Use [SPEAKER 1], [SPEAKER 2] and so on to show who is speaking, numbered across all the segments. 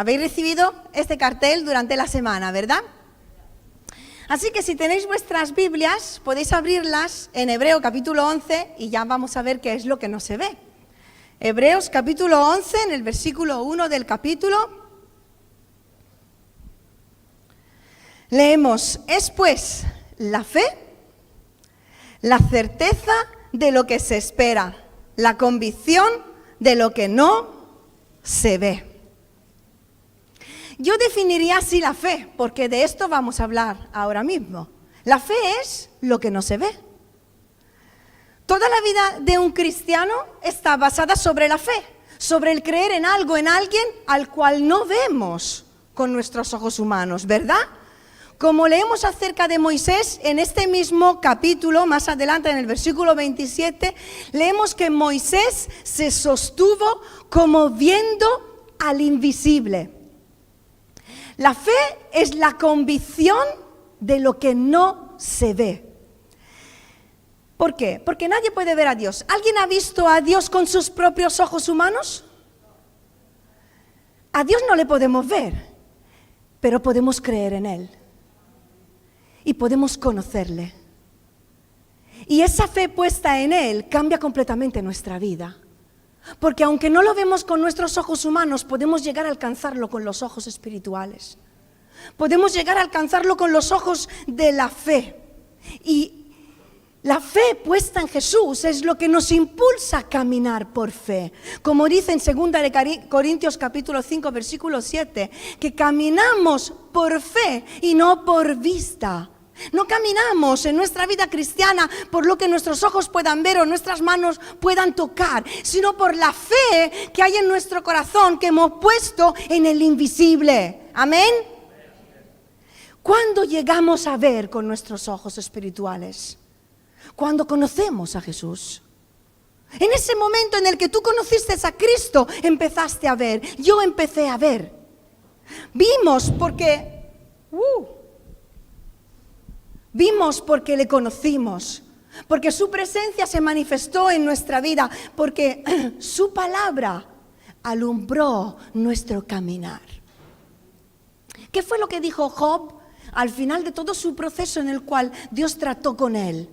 [SPEAKER 1] Habéis recibido este cartel durante la semana, ¿verdad? Así que si tenéis vuestras Biblias, podéis abrirlas en Hebreo capítulo 11 y ya vamos a ver qué es lo que no se ve. Hebreos capítulo 11, en el versículo 1 del capítulo. Leemos, es pues la fe, la certeza de lo que se espera, la convicción de lo que no se ve. Yo definiría así la fe, porque de esto vamos a hablar ahora mismo. La fe es lo que no se ve. Toda la vida de un cristiano está basada sobre la fe, sobre el creer en algo, en alguien al cual no vemos con nuestros ojos humanos, ¿verdad? Como leemos acerca de Moisés en este mismo capítulo, más adelante en el versículo 27, leemos que Moisés se sostuvo como viendo al invisible. La fe es la convicción de lo que no se ve. ¿Por qué? Porque nadie puede ver a Dios. ¿Alguien ha visto a Dios con sus propios ojos humanos? A Dios no le podemos ver, pero podemos creer en Él. Y podemos conocerle. Y esa fe puesta en Él cambia completamente nuestra vida. Porque aunque no lo vemos con nuestros ojos humanos, podemos llegar a alcanzarlo con los ojos espirituales. Podemos llegar a alcanzarlo con los ojos de la fe. Y la fe puesta en Jesús es lo que nos impulsa a caminar por fe. Como dice en 2 Corintios capítulo 5 versículo 7, que caminamos por fe y no por vista. No caminamos en nuestra vida cristiana por lo que nuestros ojos puedan ver o nuestras manos puedan tocar, sino por la fe que hay en nuestro corazón que hemos puesto en el invisible. Amén. ¿Cuándo llegamos a ver con nuestros ojos espirituales? Cuando conocemos a Jesús. En ese momento en el que tú conociste a Cristo, empezaste a ver. Yo empecé a ver. Vimos porque... Uh, Vimos porque le conocimos, porque su presencia se manifestó en nuestra vida, porque su palabra alumbró nuestro caminar. ¿Qué fue lo que dijo Job al final de todo su proceso en el cual Dios trató con él?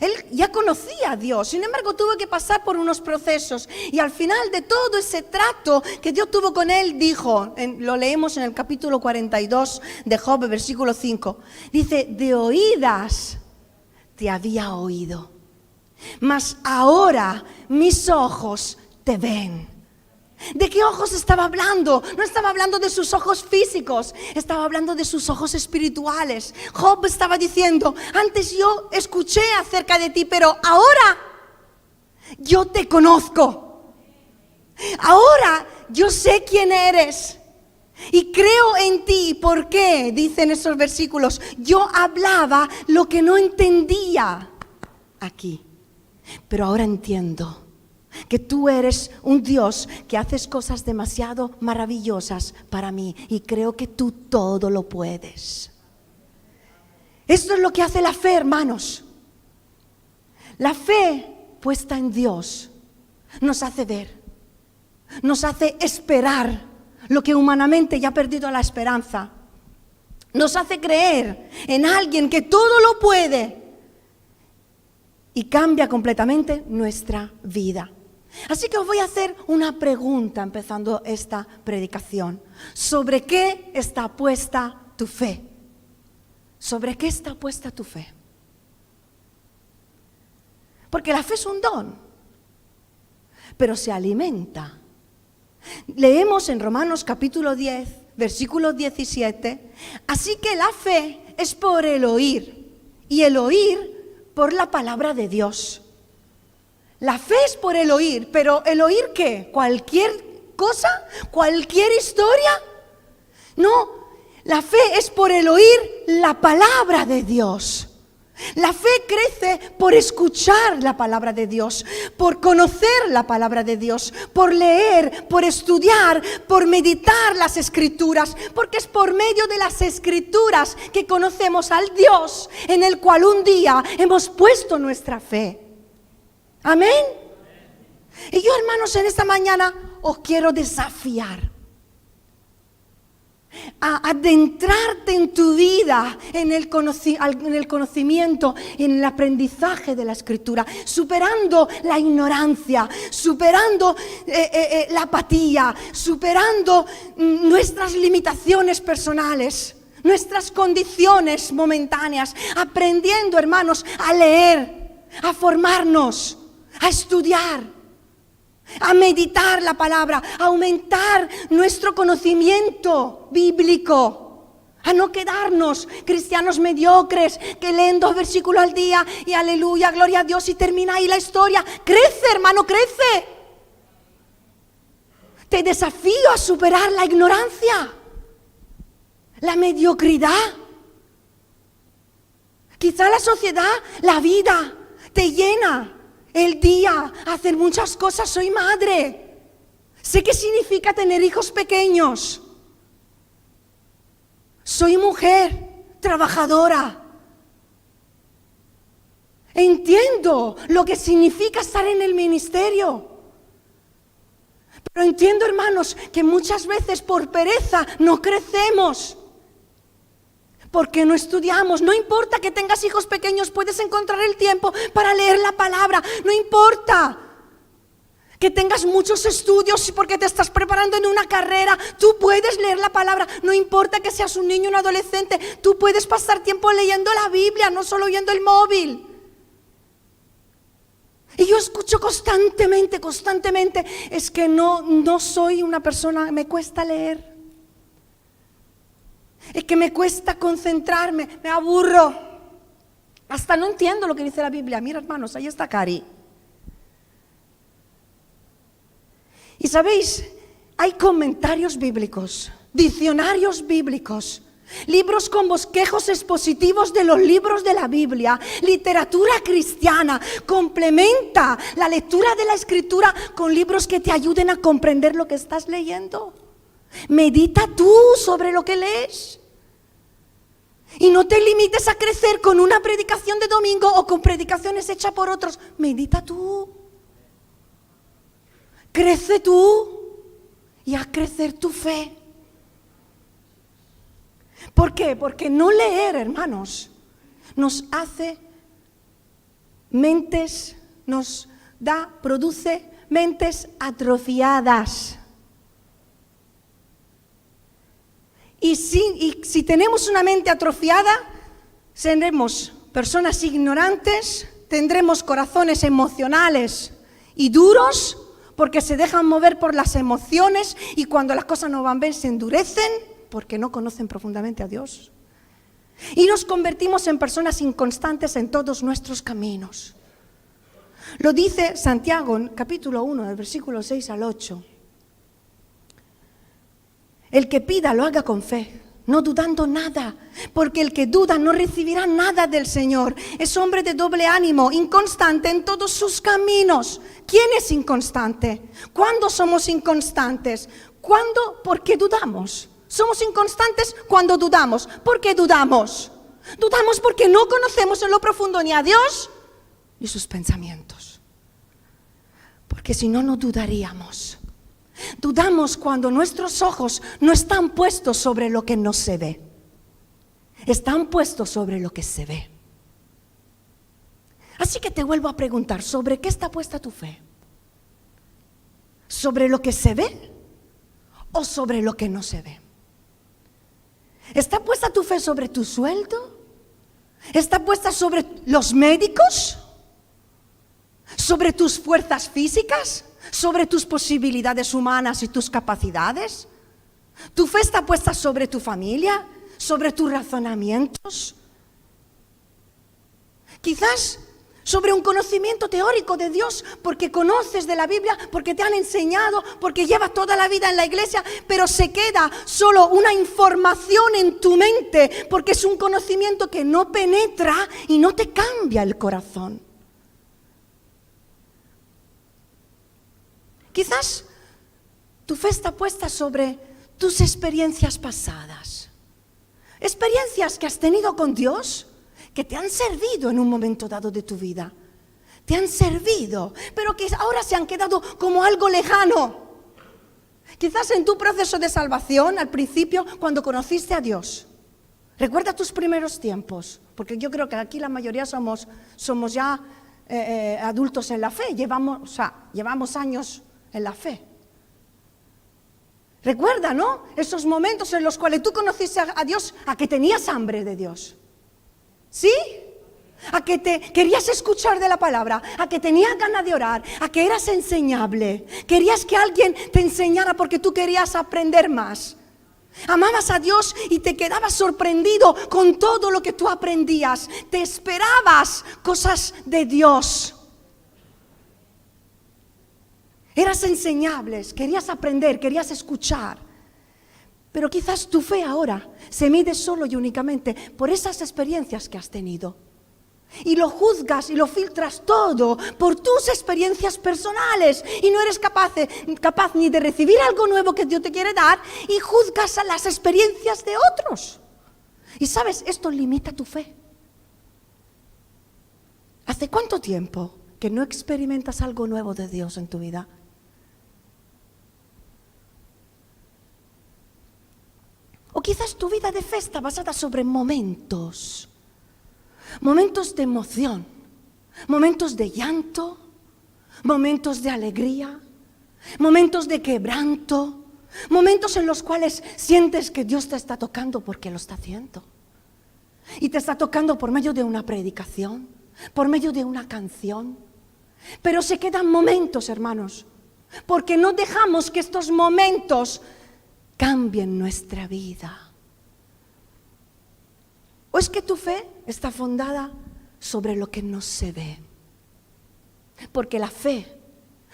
[SPEAKER 1] Él ya conocía a Dios, sin embargo tuvo que pasar por unos procesos y al final de todo ese trato que Dios tuvo con él, dijo, lo leemos en el capítulo 42 de Job, versículo 5, dice, de oídas te había oído, mas ahora mis ojos te ven. ¿De qué ojos estaba hablando? No estaba hablando de sus ojos físicos, estaba hablando de sus ojos espirituales. Job estaba diciendo, antes yo escuché acerca de ti, pero ahora yo te conozco. Ahora yo sé quién eres. Y creo en ti. ¿Por qué? Dicen esos versículos. Yo hablaba lo que no entendía aquí. Pero ahora entiendo que tú eres un Dios que haces cosas demasiado maravillosas para mí y creo que tú todo lo puedes. Esto es lo que hace la fe, hermanos. La fe puesta en Dios nos hace ver, nos hace esperar lo que humanamente ya ha perdido la esperanza. Nos hace creer en alguien que todo lo puede y cambia completamente nuestra vida. Así que os voy a hacer una pregunta empezando esta predicación. ¿Sobre qué está puesta tu fe? ¿Sobre qué está puesta tu fe? Porque la fe es un don, pero se alimenta. Leemos en Romanos capítulo 10, versículo 17, así que la fe es por el oír y el oír por la palabra de Dios. La fe es por el oír, pero ¿el oír qué? ¿Cualquier cosa? ¿Cualquier historia? No, la fe es por el oír la palabra de Dios. La fe crece por escuchar la palabra de Dios, por conocer la palabra de Dios, por leer, por estudiar, por meditar las escrituras, porque es por medio de las escrituras que conocemos al Dios en el cual un día hemos puesto nuestra fe. Amén. Y yo, hermanos, en esta mañana os quiero desafiar. a adentrarte en tu vida, en el, en el, conocimiento, en el aprendizaje de la escritura, superando la ignorancia, superando eh, eh, eh, la apatía, superando mm, nuestras limitaciones personales, nuestras condiciones momentáneas, aprendiendo, hermanos, a leer, a formarnos, a estudiar a meditar la palabra, a aumentar nuestro conocimiento bíblico, a no quedarnos cristianos mediocres que leen dos versículos al día y aleluya, gloria a Dios y termina ahí la historia. Crece, hermano, crece. Te desafío a superar la ignorancia, la mediocridad. Quizá la sociedad, la vida, te llena el día, hacer muchas cosas, soy madre. Sé qué significa tener hijos pequeños. Soy mujer, trabajadora. Entiendo lo que significa estar en el ministerio. Pero entiendo, hermanos, que muchas veces por pereza no crecemos porque no estudiamos. No importa que tengas hijos pequeños, puedes encontrar el tiempo para leer la palabra. No importa que tengas muchos estudios porque te estás preparando en una carrera, tú puedes leer la palabra. No importa que seas un niño o un adolescente, tú puedes pasar tiempo leyendo la Biblia, no solo viendo el móvil. Y yo escucho constantemente, constantemente, es que no, no soy una persona, me cuesta leer. Es que me cuesta concentrarme, me aburro. Hasta no entiendo lo que dice la Biblia. Mira, hermanos, ahí está Cari. Y sabéis, hay comentarios bíblicos, diccionarios bíblicos, libros con bosquejos expositivos de los libros de la Biblia, literatura cristiana. Complementa la lectura de la escritura con libros que te ayuden a comprender lo que estás leyendo. Medita tú sobre lo que lees. Y no te limites a crecer con una predicación de domingo o con predicaciones hechas por otros. Medita tú. Crece tú y a crecer tu fe. ¿Por qué? Porque no leer, hermanos, nos hace mentes, nos da, produce mentes atrofiadas. Y si, tenemos una mente atrofiada, seremos personas ignorantes, tendremos corazones emocionales y duros porque se dejan mover por las emociones y cuando las cosas no van bien se endurecen porque no conocen profundamente a Dios. Y nos convertimos en personas inconstantes en todos nuestros caminos. Lo dice Santiago en capítulo 1, del versículo 6 al 8. El que pida lo haga con fe, no dudando nada, porque el que duda no recibirá nada del Señor. Es hombre de doble ánimo, inconstante en todos sus caminos. ¿Quién es inconstante? ¿Cuándo somos inconstantes? ¿Cuándo? Porque dudamos. Somos inconstantes cuando dudamos. ¿Por qué dudamos? Dudamos porque no conocemos en lo profundo ni a Dios ni sus pensamientos. Porque si no, no dudaríamos. Dudamos cuando nuestros ojos no están puestos sobre lo que no se ve. Están puestos sobre lo que se ve. Así que te vuelvo a preguntar, ¿sobre qué está puesta tu fe? ¿Sobre lo que se ve o sobre lo que no se ve? ¿Está puesta tu fe sobre tu sueldo? ¿Está puesta sobre los médicos? ¿Sobre tus fuerzas físicas? Sobre tus posibilidades humanas y tus capacidades? ¿Tu fe está puesta sobre tu familia? ¿Sobre tus razonamientos? Quizás sobre un conocimiento teórico de Dios, porque conoces de la Biblia, porque te han enseñado, porque llevas toda la vida en la iglesia, pero se queda solo una información en tu mente, porque es un conocimiento que no penetra y no te cambia el corazón. Quizás tu fe está puesta sobre tus experiencias pasadas. Experiencias que has tenido con Dios que te han servido en un momento dado de tu vida. Te han servido, pero que ahora se han quedado como algo lejano. Quizás en tu proceso de salvación, al principio, cuando conociste a Dios. Recuerda tus primeros tiempos, porque yo creo que aquí la mayoría somos, somos ya eh, eh, adultos en la fe, llevamos, llevamos años en la fe. Recuerda, ¿no? Esos momentos en los cuales tú conociste a Dios, a que tenías hambre de Dios. ¿Sí? A que te querías escuchar de la palabra, a que tenías ganas de orar, a que eras enseñable. Querías que alguien te enseñara porque tú querías aprender más. Amabas a Dios y te quedabas sorprendido con todo lo que tú aprendías. Te esperabas cosas de Dios. Eras enseñables, querías aprender, querías escuchar. Pero quizás tu fe ahora se mide solo y únicamente por esas experiencias que has tenido. Y lo juzgas y lo filtras todo por tus experiencias personales y no eres capaz, capaz ni de recibir algo nuevo que Dios te quiere dar y juzgas a las experiencias de otros. Y sabes, esto limita tu fe. ¿Hace cuánto tiempo que no experimentas algo nuevo de Dios en tu vida? O quizás tu vida de fe está basada sobre momentos, momentos de emoción, momentos de llanto, momentos de alegría, momentos de quebranto, momentos en los cuales sientes que Dios te está tocando porque lo está haciendo. Y te está tocando por medio de una predicación, por medio de una canción. Pero se quedan momentos, hermanos, porque no dejamos que estos momentos cambien nuestra vida. ¿O es que tu fe está fundada sobre lo que no se ve? Porque la fe,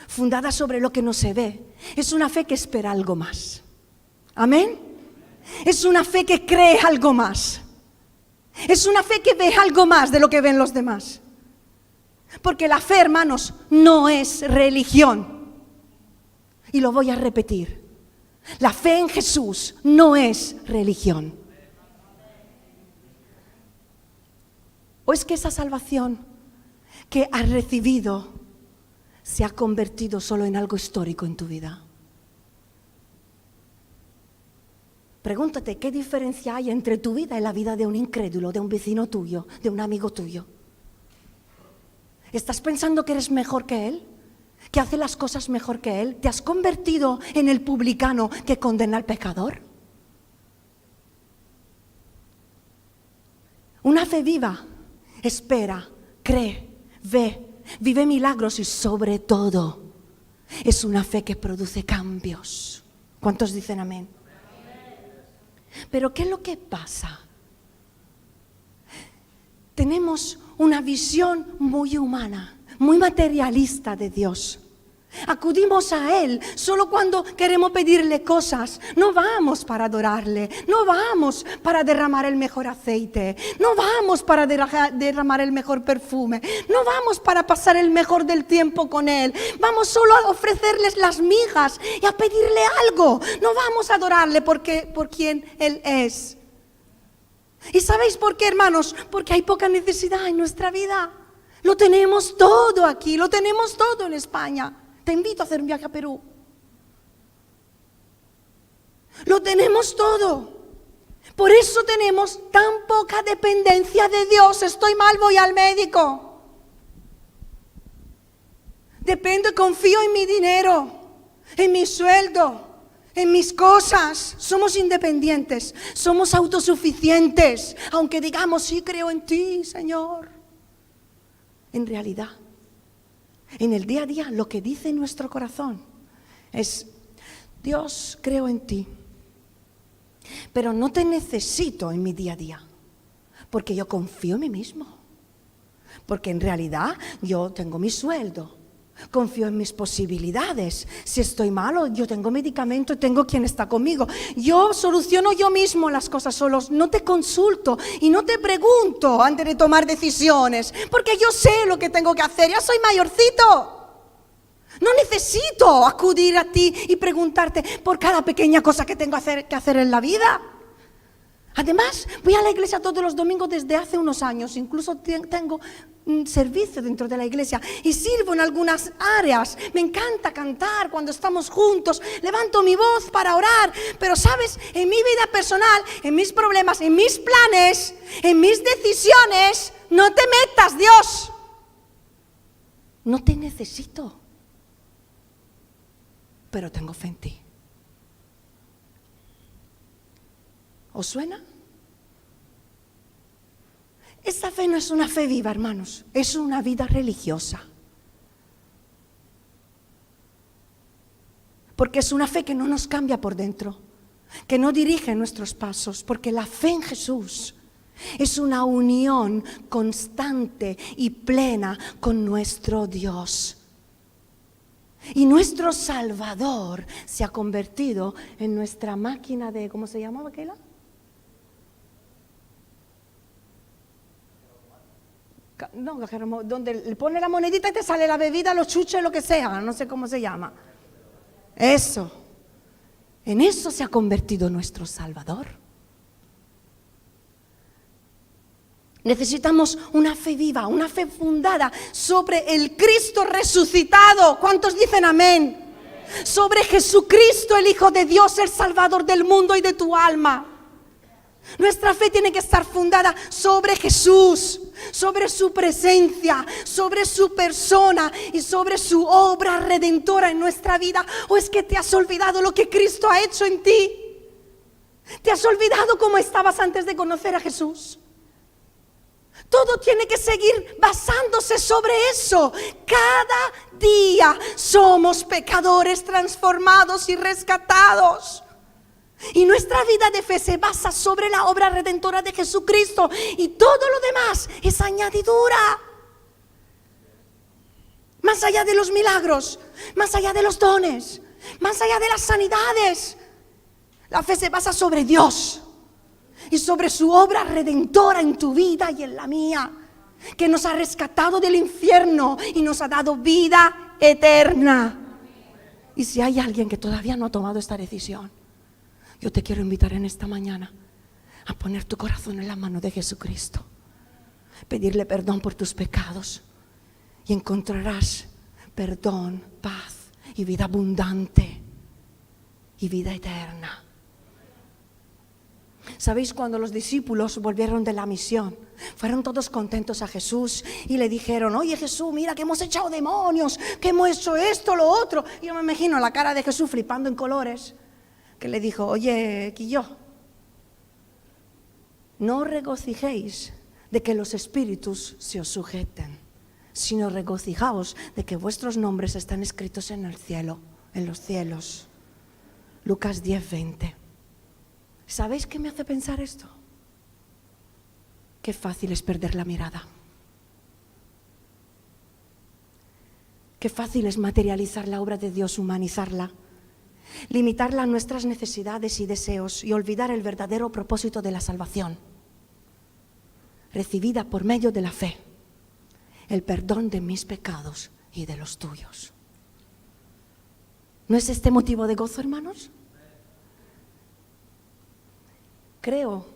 [SPEAKER 1] fundada sobre lo que no se ve, es una fe que espera algo más. Amén. Es una fe que cree algo más. Es una fe que ve algo más de lo que ven los demás. Porque la fe, hermanos, no es religión. Y lo voy a repetir. La fe en Jesús no es religión. ¿O es que esa salvación que has recibido se ha convertido solo en algo histórico en tu vida? Pregúntate, ¿qué diferencia hay entre tu vida y la vida de un incrédulo, de un vecino tuyo, de un amigo tuyo? ¿Estás pensando que eres mejor que él? que hace las cosas mejor que Él? ¿Te has convertido en el publicano que condena al pecador? Una fe viva espera, cree, ve, vive milagros y sobre todo es una fe que produce cambios. ¿Cuántos dicen amén? Pero ¿qué es lo que pasa? Tenemos una visión muy humana muy materialista de Dios. Acudimos a Él solo cuando queremos pedirle cosas. No vamos para adorarle, no vamos para derramar el mejor aceite, no vamos para derramar el mejor perfume, no vamos para pasar el mejor del tiempo con Él. Vamos solo a ofrecerles las migas y a pedirle algo. No vamos a adorarle porque, por quien Él es. ¿Y sabéis por qué, hermanos? Porque hay poca necesidad en nuestra vida. Lo tenemos todo aquí, lo tenemos todo en España. Te invito a hacer un viaje a Perú. Lo tenemos todo. Por eso tenemos tan poca dependencia de Dios. Estoy mal, voy al médico. Dependo, confío en mi dinero, en mi sueldo, en mis cosas. Somos independientes, somos autosuficientes, aunque digamos, sí creo en ti, Señor en realidad. En el día a día lo que dice nuestro corazón es, Dios, creo en ti, pero no te necesito en mi día a día, porque yo confío en mí mismo, porque en realidad yo tengo mi sueldo, Confío en mis posibilidades. Si estoy malo, yo tengo medicamento tengo quien está conmigo. Yo soluciono yo mismo las cosas solos. No te consulto y no te pregunto antes de tomar decisiones, porque yo sé lo que tengo que hacer. Ya soy mayorcito. No necesito acudir a ti y preguntarte por cada pequeña cosa que tengo que hacer en la vida. Además, voy a la iglesia todos los domingos desde hace unos años, incluso tengo un servicio dentro de la iglesia y sirvo en algunas áreas. Me encanta cantar cuando estamos juntos, levanto mi voz para orar, pero sabes, en mi vida personal, en mis problemas, en mis planes, en mis decisiones, no te metas, Dios. No te necesito, pero tengo fe en ti. ¿Os suena? Esta fe no es una fe viva, hermanos, es una vida religiosa. Porque es una fe que no nos cambia por dentro, que no dirige nuestros pasos, porque la fe en Jesús es una unión constante y plena con nuestro Dios. Y nuestro Salvador se ha convertido en nuestra máquina de, ¿cómo se llamaba aquella? No, donde le pone la monedita y te sale la bebida, los chuches, lo que sea, no sé cómo se llama. Eso. En eso se ha convertido nuestro Salvador. Necesitamos una fe viva, una fe fundada sobre el Cristo resucitado. ¿Cuántos dicen amén? Sobre Jesucristo, el Hijo de Dios, el Salvador del mundo y de tu alma. Nuestra fe tiene que estar fundada sobre Jesús, sobre su presencia, sobre su persona y sobre su obra redentora en nuestra vida. ¿O es que te has olvidado lo que Cristo ha hecho en ti? ¿Te has olvidado cómo estabas antes de conocer a Jesús? Todo tiene que seguir basándose sobre eso. Cada día somos pecadores transformados y rescatados. Y nuestra vida de fe se basa sobre la obra redentora de Jesucristo y todo lo demás es añadidura. Más allá de los milagros, más allá de los dones, más allá de las sanidades. La fe se basa sobre Dios y sobre su obra redentora en tu vida y en la mía, que nos ha rescatado del infierno y nos ha dado vida eterna. Y si hay alguien que todavía no ha tomado esta decisión, yo te quiero invitar en esta mañana a poner tu corazón en la mano de Jesucristo, pedirle perdón por tus pecados y encontrarás perdón, paz y vida abundante y vida eterna. ¿Sabéis cuando los discípulos volvieron de la misión? Fueron todos contentos a Jesús y le dijeron, oye Jesús, mira que hemos echado demonios, que hemos hecho esto, lo otro. Yo me imagino la cara de Jesús flipando en colores que le dijo, oye, Quillo, no regocijéis de que los espíritus se os sujeten, sino regocijaos de que vuestros nombres están escritos en el cielo, en los cielos. Lucas 10, 20. ¿Sabéis qué me hace pensar esto? Qué fácil es perder la mirada. Qué fácil es materializar la obra de Dios, humanizarla limitarla a nuestras necesidades y deseos y olvidar el verdadero propósito de la salvación, recibida por medio de la fe, el perdón de mis pecados y de los tuyos. ¿No es este motivo de gozo, hermanos? Creo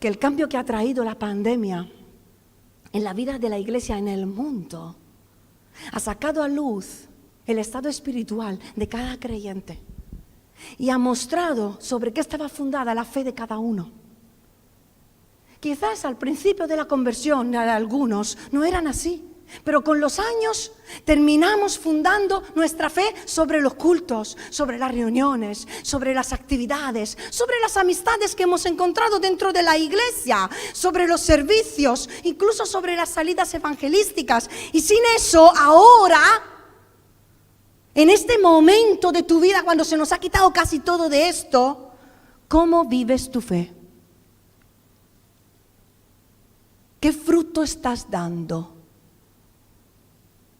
[SPEAKER 1] que el cambio que ha traído la pandemia en la vida de la iglesia en el mundo ha sacado a luz el estado espiritual de cada creyente y ha mostrado sobre qué estaba fundada la fe de cada uno. Quizás al principio de la conversión de algunos no eran así, pero con los años terminamos fundando nuestra fe sobre los cultos, sobre las reuniones, sobre las actividades, sobre las amistades que hemos encontrado dentro de la iglesia, sobre los servicios, incluso sobre las salidas evangelísticas. Y sin eso, ahora en este momento de tu vida, cuando se nos ha quitado casi todo de esto, ¿cómo vives tu fe? ¿Qué fruto estás dando?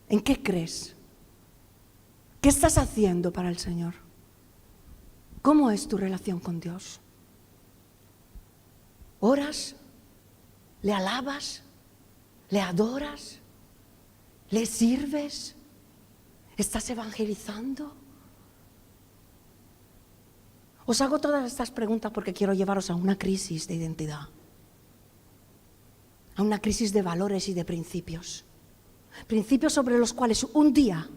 [SPEAKER 1] ¿En qué crees? ¿Qué estás haciendo para el Señor? ¿Cómo es tu relación con Dios? ¿Oras? ¿Le alabas? ¿Le adoras? ¿Le sirves? ¿Estás evangelizando? Os hago todas estas preguntas porque quiero llevaros a una crisis de identidad, a una crisis de valores y de principios. Principios sobre los cuales un día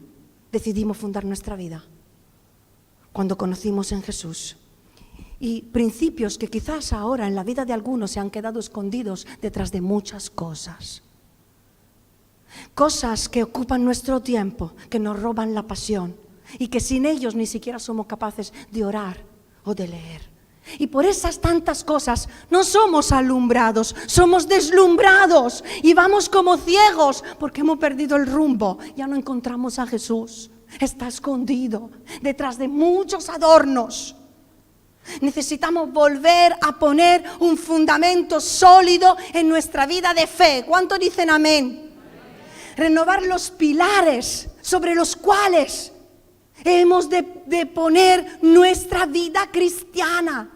[SPEAKER 1] decidimos fundar nuestra vida, cuando conocimos en Jesús. Y principios que quizás ahora en la vida de algunos se han quedado escondidos detrás de muchas cosas. Cosas que ocupan nuestro tiempo, que nos roban la pasión y que sin ellos ni siquiera somos capaces de orar o de leer. Y por esas tantas cosas no somos alumbrados, somos deslumbrados y vamos como ciegos porque hemos perdido el rumbo. Ya no encontramos a Jesús. Está escondido detrás de muchos adornos. Necesitamos volver a poner un fundamento sólido en nuestra vida de fe. ¿Cuánto dicen amén? Renovar los pilares sobre los cuales hemos de, poner nuestra vida cristiana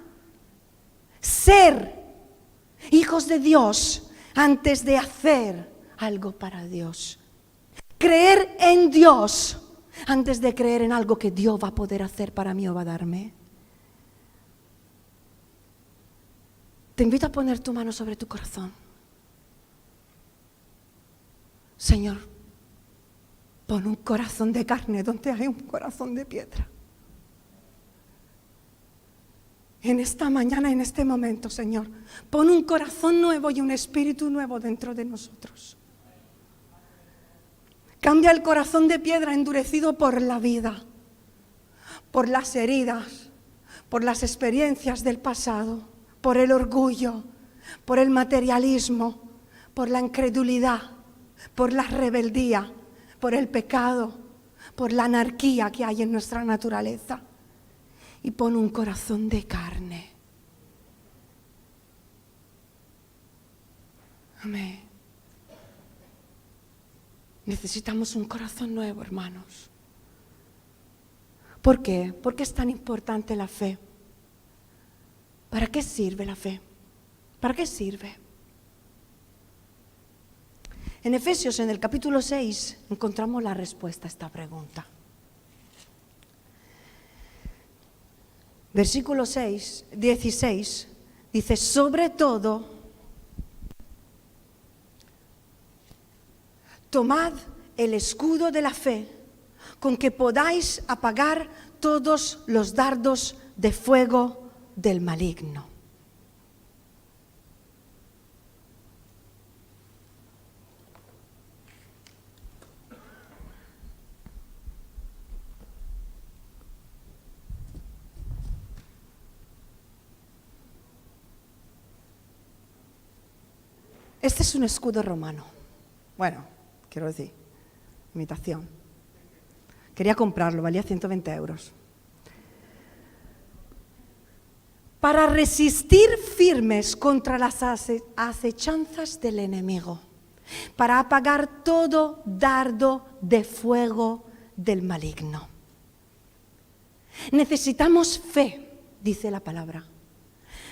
[SPEAKER 1] ser hijos de Dios antes de hacer algo para Dios. Creer en Dios antes de creer en algo que Dios va a poder hacer para mí o va a darme. Te invito a poner tu mano sobre tu corazón. Señor, pon un corazón de carne donde hay un corazón de piedra. en esta mañana, en este momento, Señor. Pon un corazón nuevo y un espíritu nuevo dentro de nosotros. Cambia el corazón de piedra endurecido por la vida, por las heridas, por las experiencias del pasado, por el orgullo, por el materialismo, por la incredulidad, por la rebeldía, por el pecado, por la anarquía que hay en nuestra naturaleza y pon un corazón de carne. Amén. Necesitamos un corazón nuevo, hermanos. ¿Por qué? ¿Por qué es tan importante la fe? ¿Para qué sirve la fe? ¿Para qué sirve? En Efesios, en el capítulo 6, encontramos la respuesta a esta pregunta. versículo 6, 16, dice, sobre todo, tomad el escudo de la fe con que podáis apagar todos los dardos de fuego del maligno. Este es un escudo romano. Bueno, quiero decir, imitación. Quería comprarlo, valía 120 euros. Para resistir firmes contra las acechanzas del enemigo, para apagar todo dardo de fuego del maligno. Necesitamos fe, dice la palabra,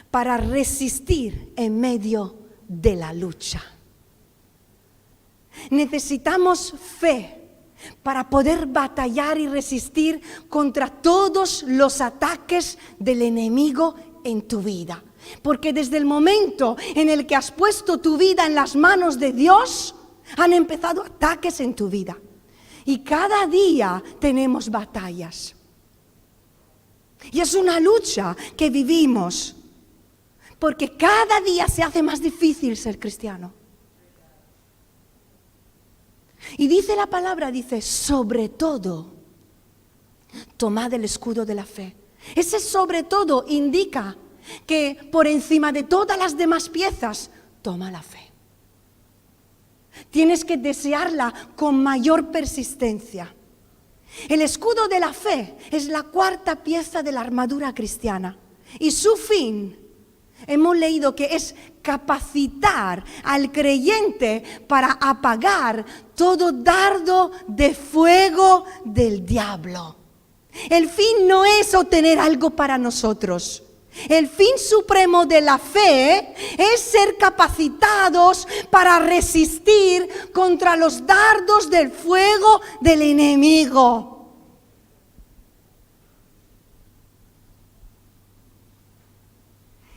[SPEAKER 1] para resistir en medio de la lucha. Necesitamos fe para poder batallar y resistir contra todos los ataques del enemigo en tu vida. Porque desde el momento en el que has puesto tu vida en las manos de Dios, han empezado ataques en tu vida. Y cada día tenemos batallas. Y es una lucha que vivimos porque cada día se hace más difícil ser cristiano. Y dice la palabra, dice, sobre todo, tomad el escudo de la fe. Ese sobre todo indica que por encima de todas las demás piezas, toma la fe. Tienes que desearla con mayor persistencia. El escudo de la fe es la cuarta pieza de la armadura cristiana y su fin Hemos leído que es capacitar al creyente para apagar todo dardo de fuego del diablo. El fin no es obtener algo para nosotros. El fin supremo de la fe es ser capacitados para resistir contra los dardos del fuego del enemigo.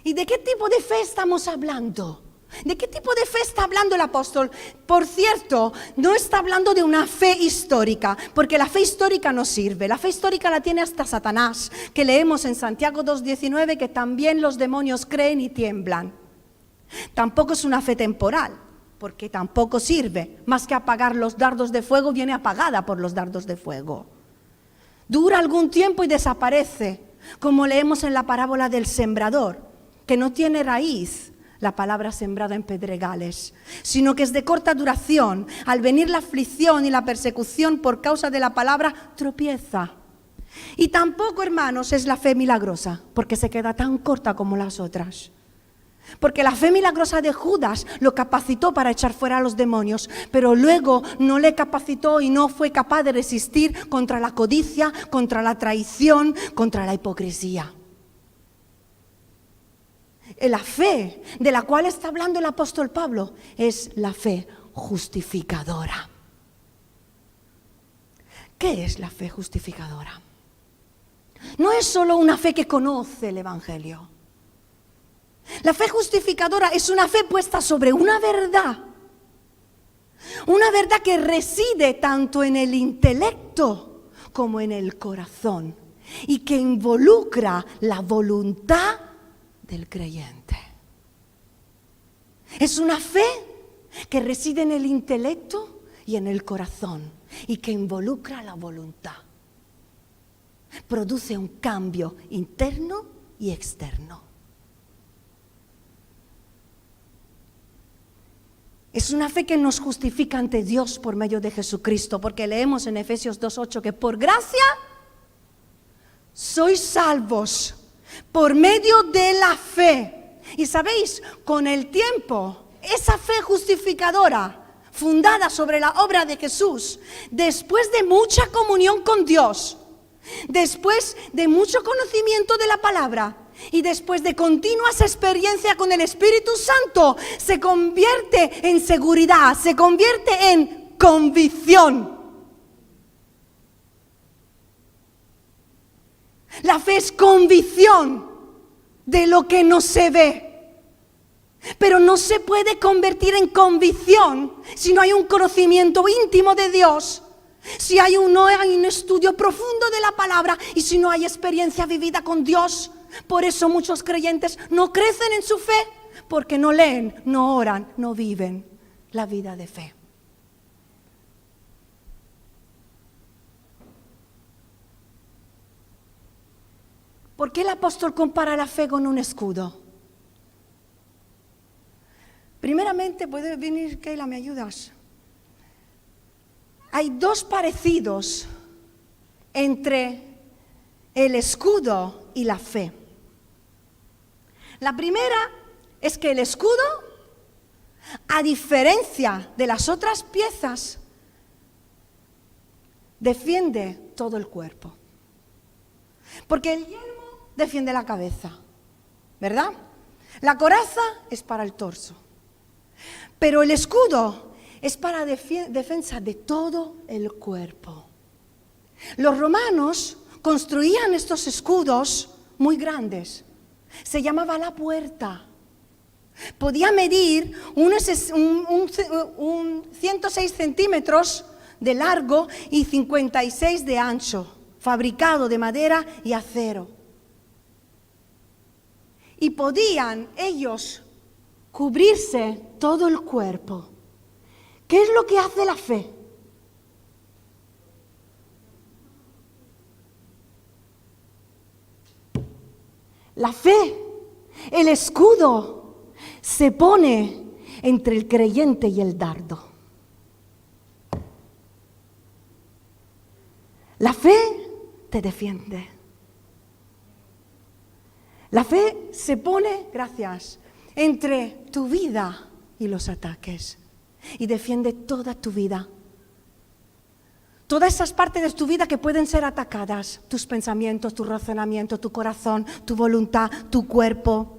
[SPEAKER 1] ¿Y de qué tipo de fe estamos hablando? ¿De qué tipo de fe está hablando el apóstol? Por cierto, no está hablando de una fe histórica, porque la fe histórica no sirve. La fe histórica la tiene hasta Satanás, que leemos en Santiago 2.19 que también los demonios creen y tiemblan. Tampoco es una fe temporal, porque tampoco sirve. Más que apagar los dardos de fuego, viene apagada por los dardos de fuego. Dura algún tiempo y desaparece, como leemos en la parábola del sembrador, que no tiene raíz la palabra sembrada en pedregales, sino que es de corta duración. Al venir la aflicción y la persecución por causa de la palabra, tropieza. Y tampoco, hermanos, es la fe milagrosa, porque se queda tan corta como las otras. Porque la fe milagrosa de Judas lo capacitó para echar fuera a los demonios, pero luego no le capacitó y no fue capaz de resistir contra la codicia, contra la traición, contra la hipocresía. La fe de la cual está hablando el apóstol Pablo es la fe justificadora. ¿Qué es la fe justificadora? No es solo una fe que conoce el Evangelio. La fe justificadora es una fe puesta sobre una verdad. Una verdad que reside tanto en el intelecto como en el corazón y que involucra la voluntad del creyente. Es una fe que reside en el intelecto y en el corazón y que involucra la voluntad. Produce un cambio interno y externo. Es una fe que nos justifica ante Dios por medio de Jesucristo, porque leemos en Efesios 2.8 que por gracia sois salvos por medio de la fe. Y sabéis, con el tiempo, esa fe justificadora, fundada sobre la obra de Jesús, después de mucha comunión con Dios, después de mucho conocimiento de la palabra y después de continuas experiencias con el Espíritu Santo, se convierte en seguridad, se convierte en convicción. La fe es convicción de lo que no se ve. Pero no se puede convertir en convicción si no hay un conocimiento íntimo de Dios, si hay un, no hay un estudio profundo de la palabra y si no hay experiencia vivida con Dios. Por eso muchos creyentes no crecen en su fe, porque no leen, no oran, no viven la vida de fe. ¿Por qué el apóstol compara la fe con un escudo? Primeramente, puede venir, Keila, ¿me ayudas? Hay dos parecidos entre el escudo y la fe. La primera es que el escudo, a diferencia de las otras piezas, defiende todo el cuerpo. Porque el defiende la cabeza, ¿verdad? La coraza es para el torso, pero el escudo es para defensa de todo el cuerpo. Los romanos construían estos escudos muy grandes. Se llamaba la puerta. Podía medir unos, un 106 centímetros de largo y 56 de ancho, fabricado de madera y acero y podían ellos cubrirse todo el cuerpo. ¿Qué es lo que hace la fe? La fe, el escudo, se pone entre el creyente y el dardo. La fe te defiende. La fe se pone, gracias, entre tu vida y los ataques y defiende toda tu vida. Todas esas partes de tu vida que pueden ser atacadas, tus pensamientos, tu razonamiento, tu corazón, tu voluntad, tu cuerpo,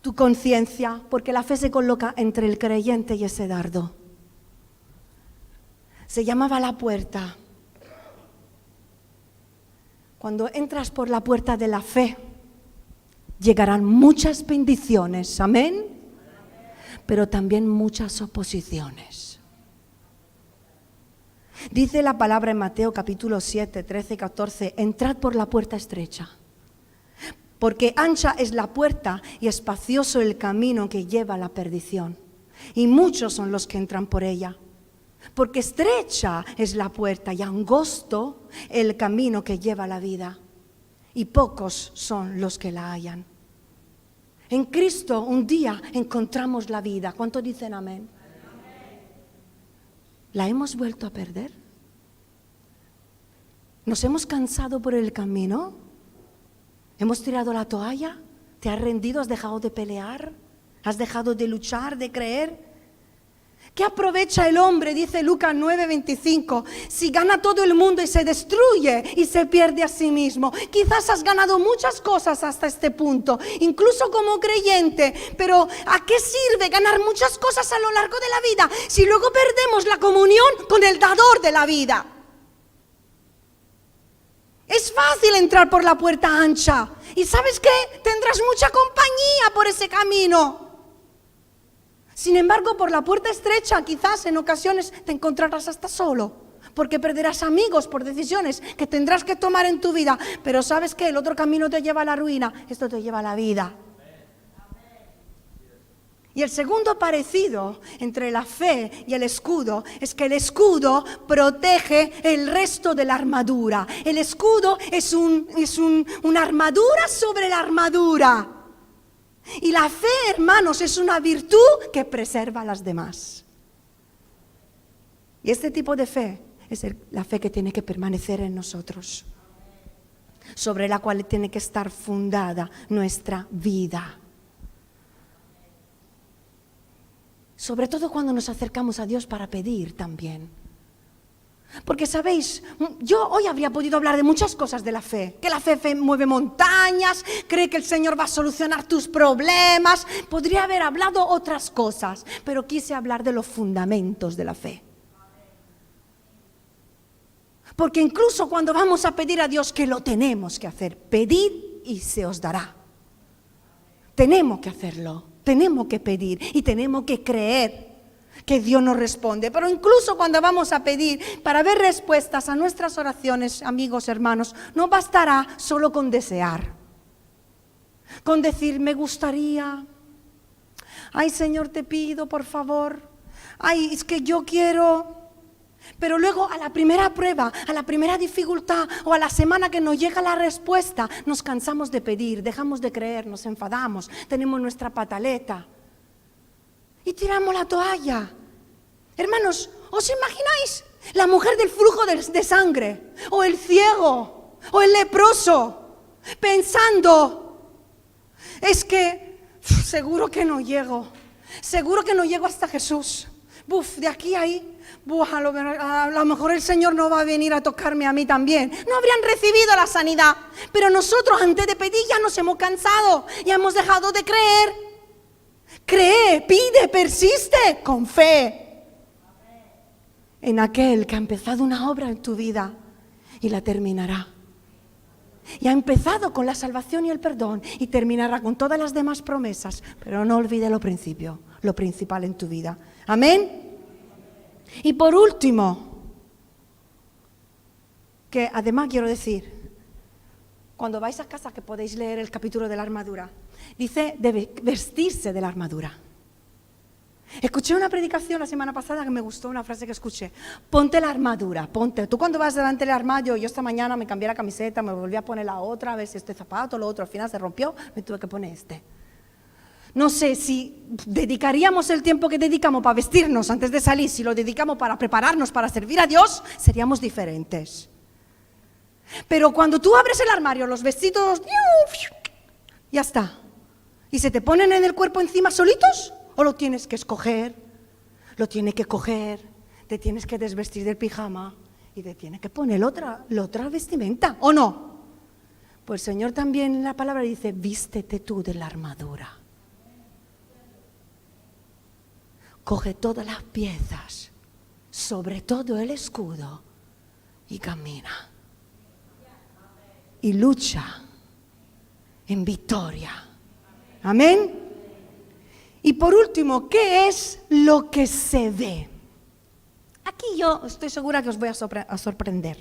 [SPEAKER 1] tu conciencia, porque la fe se coloca entre el creyente y ese dardo. Se llamaba la puerta cuando entras por la puerta de la fe, llegarán muchas bendiciones, amén, pero también muchas oposiciones. Dice la palabra en Mateo capítulo 7, 13 y 14, entrad por la puerta estrecha, porque ancha es la puerta y espacioso el camino que lleva a la perdición, y muchos son los que entran por ella. Porque estrecha es la puerta y angosto el camino que lleva la vida, y pocos son los que la hallan. En Cristo un día encontramos la vida. ¿Cuántos dicen amén? ¿La hemos vuelto a perder? ¿Nos hemos cansado por el camino? ¿Hemos tirado la toalla? ¿Te has rendido? ¿Has dejado de pelear? ¿Has dejado de luchar, de creer? ¿Qué aprovecha el hombre, dice Lucas 9:25, si gana todo el mundo y se destruye y se pierde a sí mismo? Quizás has ganado muchas cosas hasta este punto, incluso como creyente, pero ¿a qué sirve ganar muchas cosas a lo largo de la vida si luego perdemos la comunión con el dador de la vida? Es fácil entrar por la puerta ancha y sabes qué, tendrás mucha compañía por ese camino. Sin embargo, por la puerta estrecha quizás en ocasiones te encontrarás hasta solo, porque perderás amigos por decisiones que tendrás que tomar en tu vida. Pero sabes que el otro camino te lleva a la ruina, esto te lleva a la vida. Y el segundo parecido entre la fe y el escudo es que el escudo protege el resto de la armadura. El escudo es, un, es una armadura sobre la armadura. Y la fe, hermanos, es una virtud que preserva a las demás. Y este tipo de fe es la fe que tiene que permanecer en nosotros, sobre la cual tiene que estar fundada nuestra vida. Sobre todo cuando nos acercamos a Dios para pedir también. Porque sabéis, yo hoy habría podido hablar de muchas cosas de la fe, que la fe, mueve montañas, cree que el Señor va a solucionar tus problemas, podría haber hablado otras cosas, pero quise hablar de los fundamentos de la fe. Porque incluso cuando vamos a pedir a Dios que lo tenemos que hacer, pedid y se os dará. Tenemos que hacerlo, tenemos que pedir y tenemos que creer que Dios nos responde. Pero incluso cuando vamos a pedir para ver respuestas a nuestras oraciones, amigos, hermanos, no bastará solo con desear. Con decir, me gustaría. Ay, Señor, te pido, por favor. Ay, es que yo quiero. Pero luego a la primera prueba, a la primera dificultad o a la semana que nos llega la respuesta, nos cansamos de pedir, dejamos de creer, nos enfadamos, tenemos nuestra pataleta y tiramos la toalla. Hermanos, ¿os imagináis la mujer del flujo de, sangre? O el ciego, o el leproso, pensando, es que seguro que no llego, seguro que no llego hasta Jesús. Buf, de aquí a ahí, a, lo, a, lo, mejor el Señor no va a venir a tocarme a mí también. No habrían recibido la sanidad. Pero nosotros antes de pedir ya nos hemos cansado, ya hemos dejado de creer. Cree, pide, persiste con fe en aquel que ha empezado una obra en tu vida y la terminará. Y ha empezado con la salvación y el perdón y terminará con todas las demás promesas, pero no olvide lo principio, lo principal en tu vida. Amén. Y por último, que además quiero decir, cuando vais a casa que podéis leer el capítulo de la armadura, Dice de vestirse de la armadura. Escuché una predicación la semana pasada que me gustó una frase que escuché. Ponte la armadura, ponte. Tú cuando vas delante del armario, yo esta mañana me cambié la camiseta, me volví a poner la otra, a ver si este zapato, lo otro, al final se rompió, me tuve que poner este. No sé si dedicaríamos el tiempo que dedicamos para vestirnos antes de salir, si lo dedicamos para prepararnos para servir a Dios, seríamos diferentes. Pero cuando tú abres el armario, los vestidos, ya está. ¿Y se te ponen en el cuerpo encima solitos? ¿O lo tienes que escoger? Lo tienes que coger, te tienes que desvestir del pijama y te tienes que poner otra, la otra vestimenta, ¿o no? Pues el Señor también en la palabra dice, vístete tú de la armadura. Coge todas las piezas, sobre todo el escudo, y camina. Y lucha en victoria Amén. Y por último, ¿qué es lo que se ve? Aquí yo estoy segura que os voy a, a sorprender.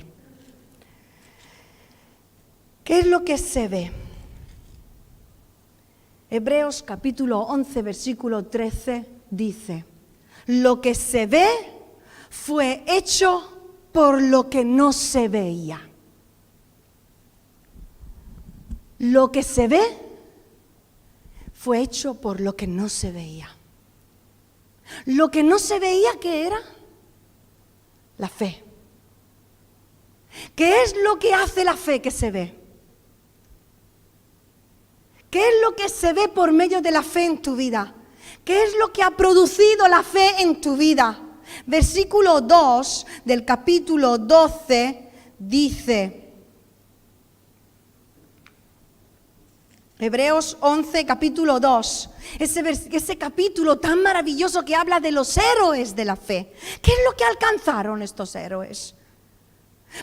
[SPEAKER 1] ¿Qué es lo que se ve? Hebreos capítulo 11, versículo 13 dice, lo que se ve fue hecho por lo que no se veía. Lo que se ve fue hecho por lo que no se veía. Lo que no se veía, ¿qué era? La fe. ¿Qué es lo que hace la fe que se ve? ¿Qué es lo que se ve por medio de la fe en tu vida? ¿Qué es lo que ha producido la fe en tu vida? Versículo 2 del capítulo 12 dice, Hebreos 11, capítulo 2, ese, ese capítulo tan maravilloso que habla de los héroes de la fe. ¿Qué es lo que alcanzaron estos héroes?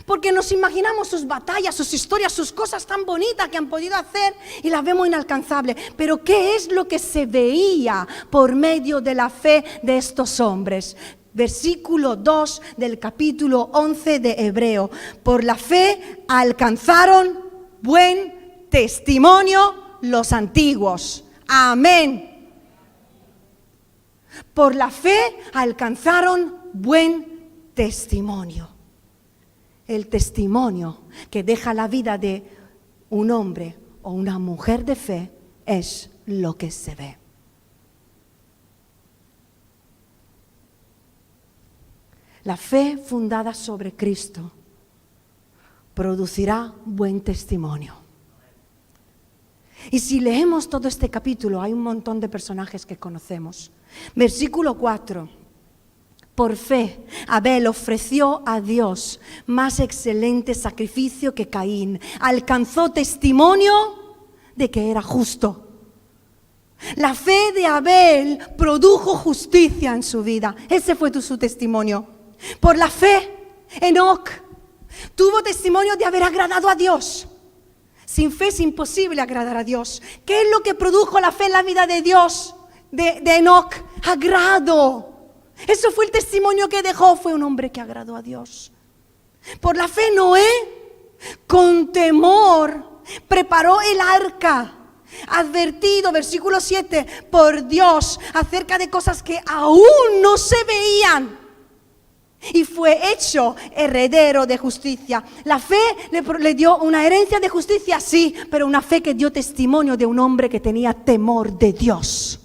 [SPEAKER 1] Porque nos imaginamos sus batallas, sus historias, sus cosas tan bonitas que han podido hacer y las vemos inalcanzables. Pero ¿qué es lo que se veía por medio de la fe de estos hombres? Versículo 2 del capítulo 11 de Hebreo. Por la fe alcanzaron buen testimonio los antiguos. Amén. Por la fe alcanzaron buen testimonio el testimonio que deja la vida de un hombre o una mujer de fe es lo que se ve. La fe fundada sobre Cristo producirá buen testimonio. Y si leemos todo este capítulo, hay un montón de personajes que conocemos. Versículo 4 por fe, Abel ofreció a Dios más excelente sacrificio que Caín. Alcanzó testimonio de que era justo. La fe de Abel produjo justicia en su vida. Ese fue su testimonio. Por la fe, Enoch tuvo testimonio de haber agradado a Dios. Sin fe es imposible agradar a Dios. ¿Qué es lo que produjo la fe en la vida de Dios, de, de Enoch? Agrado. Eso fue el testimonio que dejó, fue un hombre que agradó a Dios. Por la fe Noé, con temor, preparó el arca, advertido, versículo 7, por Dios acerca de cosas que aún no se veían. Y fue hecho heredero de justicia. La fe le, dio una herencia de justicia, sí, pero una fe que dio testimonio de un hombre que tenía temor de Dios.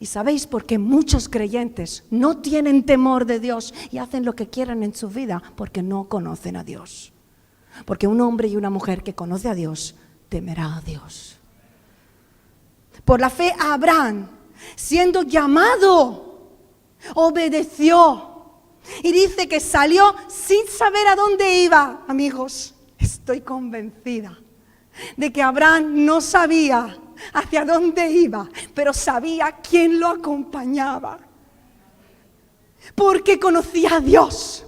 [SPEAKER 1] Y sabéis por qué muchos creyentes no tienen temor de Dios y hacen lo que quieran en su vida porque no conocen a Dios. Porque un hombre y una mujer que conoce a Dios temerá a Dios. Por la fe Abraham, siendo llamado, obedeció. Y dice que salió sin saber a dónde iba, amigos. Estoy convencida de que Abraham no sabía hacia dónde iba, pero sabía quién lo acompañaba. Porque conocía a Dios.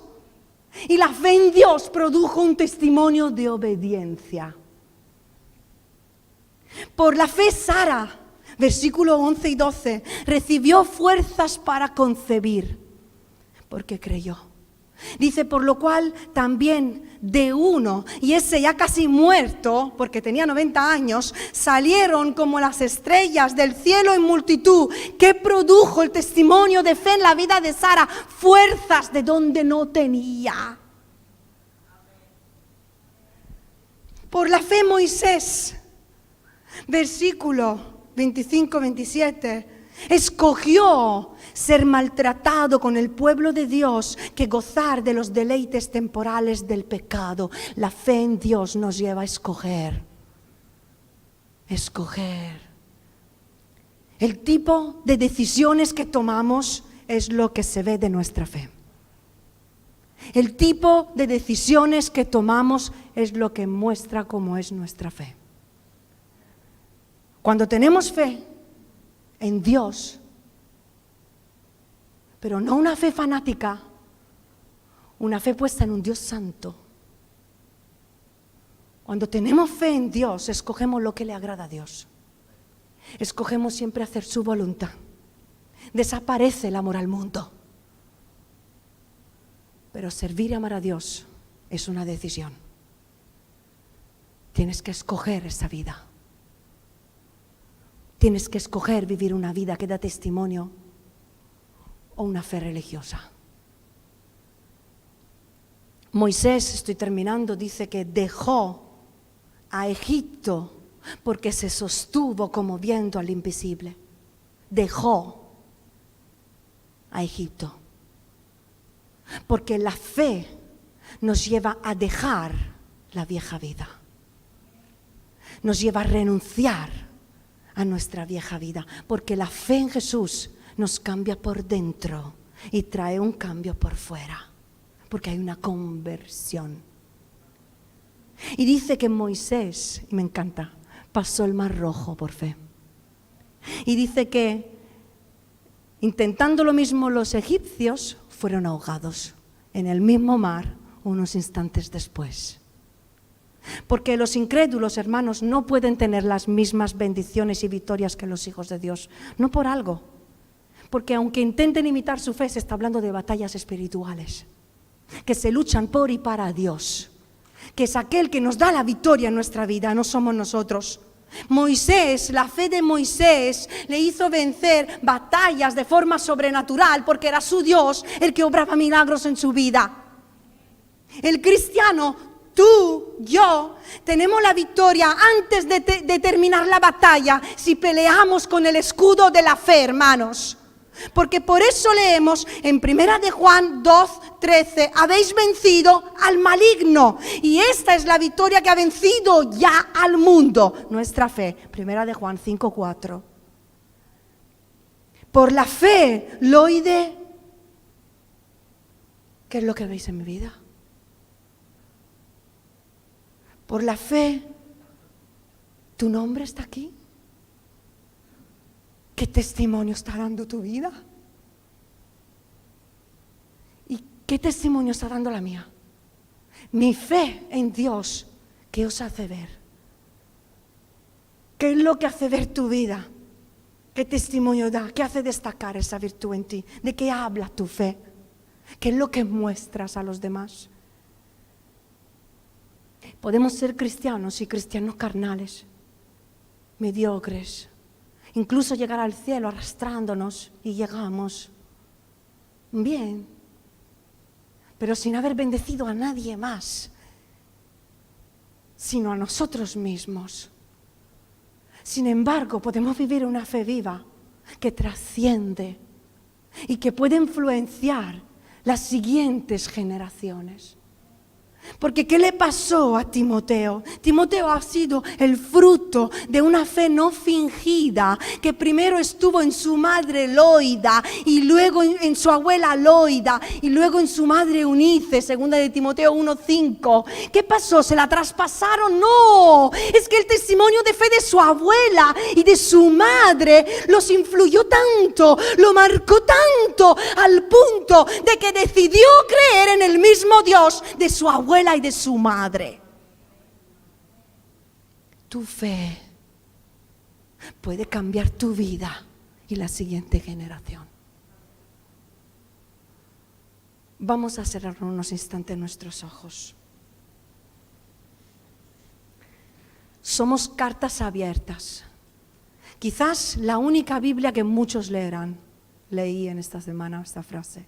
[SPEAKER 1] Y la fe en Dios produjo un testimonio de obediencia. Por la fe Sara, versículo 11 y 12, recibió fuerzas para concebir, porque creyó. Dice, por lo cual también de uno, y ese ya casi muerto, porque tenía 90 años, salieron como las estrellas del cielo en multitud, que produjo el testimonio de fe en la vida de Sara, fuerzas de donde no tenía. Por la fe Moisés, versículo 25-27, escogió ser maltratado con el pueblo de Dios que gozar de los deleites temporales del pecado. La fe en Dios nos lleva a escoger. Escoger. El tipo de decisiones que tomamos es lo que se ve de nuestra fe. El tipo de decisiones que tomamos es lo que muestra cómo es nuestra fe. Cuando tenemos fe en Dios, pero no una fe fanática, una fe puesta en un Dios santo. Cuando tenemos fe en Dios, escogemos lo que le agrada a Dios. Escogemos siempre hacer su voluntad. Desaparece el amor al mundo. Pero servir y amar a Dios es una decisión. Tienes que escoger esa vida. Tienes que escoger vivir una vida que da testimonio o una fe religiosa. Moisés, estoy terminando, dice que dejó a Egipto porque se sostuvo como viendo al invisible. Dejó a Egipto. Porque la fe nos lleva a dejar la vieja vida. Nos lleva a renunciar a nuestra vieja vida. Porque la fe en Jesús nos cambia por dentro y trae un cambio por fuera. Porque hay una conversión. Y dice que Moisés, y me encanta, pasó el mar rojo por fe. Y dice que intentando lo mismo los egipcios fueron ahogados en el mismo mar unos instantes después. Porque los incrédulos, hermanos, no pueden tener las mismas bendiciones y victorias que los hijos de Dios. No por algo. Porque aunque intenten imitar su fe, se está hablando de batallas espirituales que se luchan por y para Dios que es aquel que nos da la victoria en nuestra vida, no somos nosotros. Moisés, la fe de Moisés le hizo vencer batallas de forma sobrenatural porque era su Dios el que obraba milagros en su vida. El cristiano, tú, yo, tenemos la victoria antes de, terminar la batalla si peleamos con el escudo de la fe, hermanos. Porque por eso leemos en Primera de Juan 2, 13, habéis vencido al maligno. Y esta es la victoria que ha vencido ya al mundo, nuestra fe. Primera de Juan 5, 4. Por la fe, loide, ¿qué es lo que veis en mi vida? Por la fe, ¿tu nombre está aquí? ¿Qué testimonio está dando tu vida? ¿Y qué testimonio está dando la mía? Mi fe en Dios, ¿qué os hace ver? ¿Qué es lo que hace ver tu vida? ¿Qué testimonio da? ¿Qué hace destacar esa virtud en ti? ¿De qué habla tu fe? ¿Qué es lo que muestras a los demás? Podemos ser cristianos y cristianos carnales, mediocres, incluso llegar al cielo arrastrándonos y llegamos bien, pero sin haber bendecido a nadie más, sino a nosotros mismos. Sin embargo, podemos vivir una fe viva que trasciende y que puede influenciar las siguientes generaciones. Porque ¿qué le pasó a Timoteo? Timoteo ha sido el fruto de una fe no fingida, que primero estuvo en su madre Loida y luego en su abuela Loida y luego en su madre Unice, segunda de Timoteo 1.5. ¿Qué pasó? ¿Se la traspasaron? No, es que el testimonio de fe de su abuela y de su madre los influyó tanto, lo marcó tanto al punto de que decidió creer en el mismo Dios de su abuela y de su madre. Tu fe puede cambiar tu vida y la siguiente generación. Vamos a cerrar unos instantes nuestros ojos. Somos cartas abiertas. Quizás la única Biblia que muchos leerán. Leí en esta semana esta frase.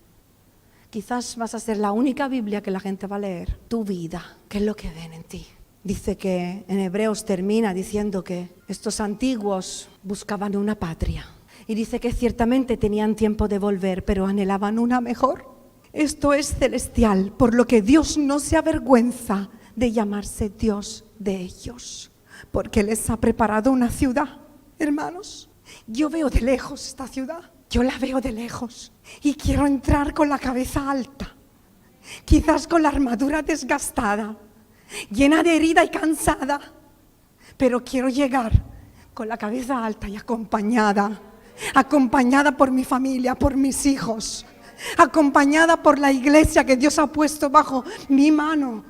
[SPEAKER 1] Quizás vas a ser la única Biblia que la gente va a leer. Tu vida, ¿qué es lo que ven en ti? Dice que en Hebreos termina diciendo que estos antiguos buscaban una patria. Y dice que ciertamente tenían tiempo de volver, pero anhelaban una mejor. Esto es celestial, por lo que Dios no se avergüenza de llamarse Dios de ellos, porque les ha preparado una ciudad. Hermanos, yo veo de lejos esta ciudad yo la veo de lejos y quiero entrar con la cabeza alta, quizás con la armadura desgastada, llena de herida y cansada, pero quiero llegar con la cabeza alta y acompañada, acompañada por mi familia, por mis hijos, acompañada por la iglesia que Dios ha puesto bajo mi mano,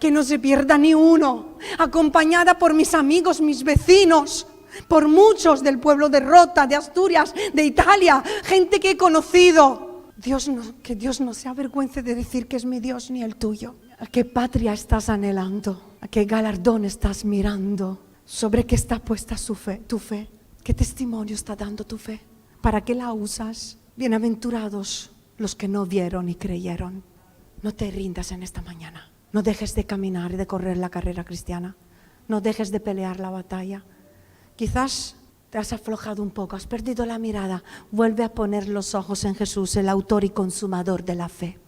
[SPEAKER 1] que no se pierda ni uno, acompañada por mis amigos, mis vecinos, por muchos del pueblo de Rota, de Asturias, de Italia, gente que he conocido. Dios no, que Dios no se avergüence de decir que es mi Dios ni el tuyo. ¿A qué patria estás anhelando? ¿A qué galardón estás mirando? ¿Sobre qué está puesta su fe, tu fe? ¿Qué testimonio está dando tu fe? ¿Para qué la usas? Bienaventurados los que no vieron y creyeron. No te rindas en esta mañana. No dejes de caminar y de correr la carrera cristiana. No dejes de pelear la batalla. Quizás te has aflojado un poco, has perdido la mirada. Vuelve a poner los ojos en Jesús, el autor y consumador de la fe.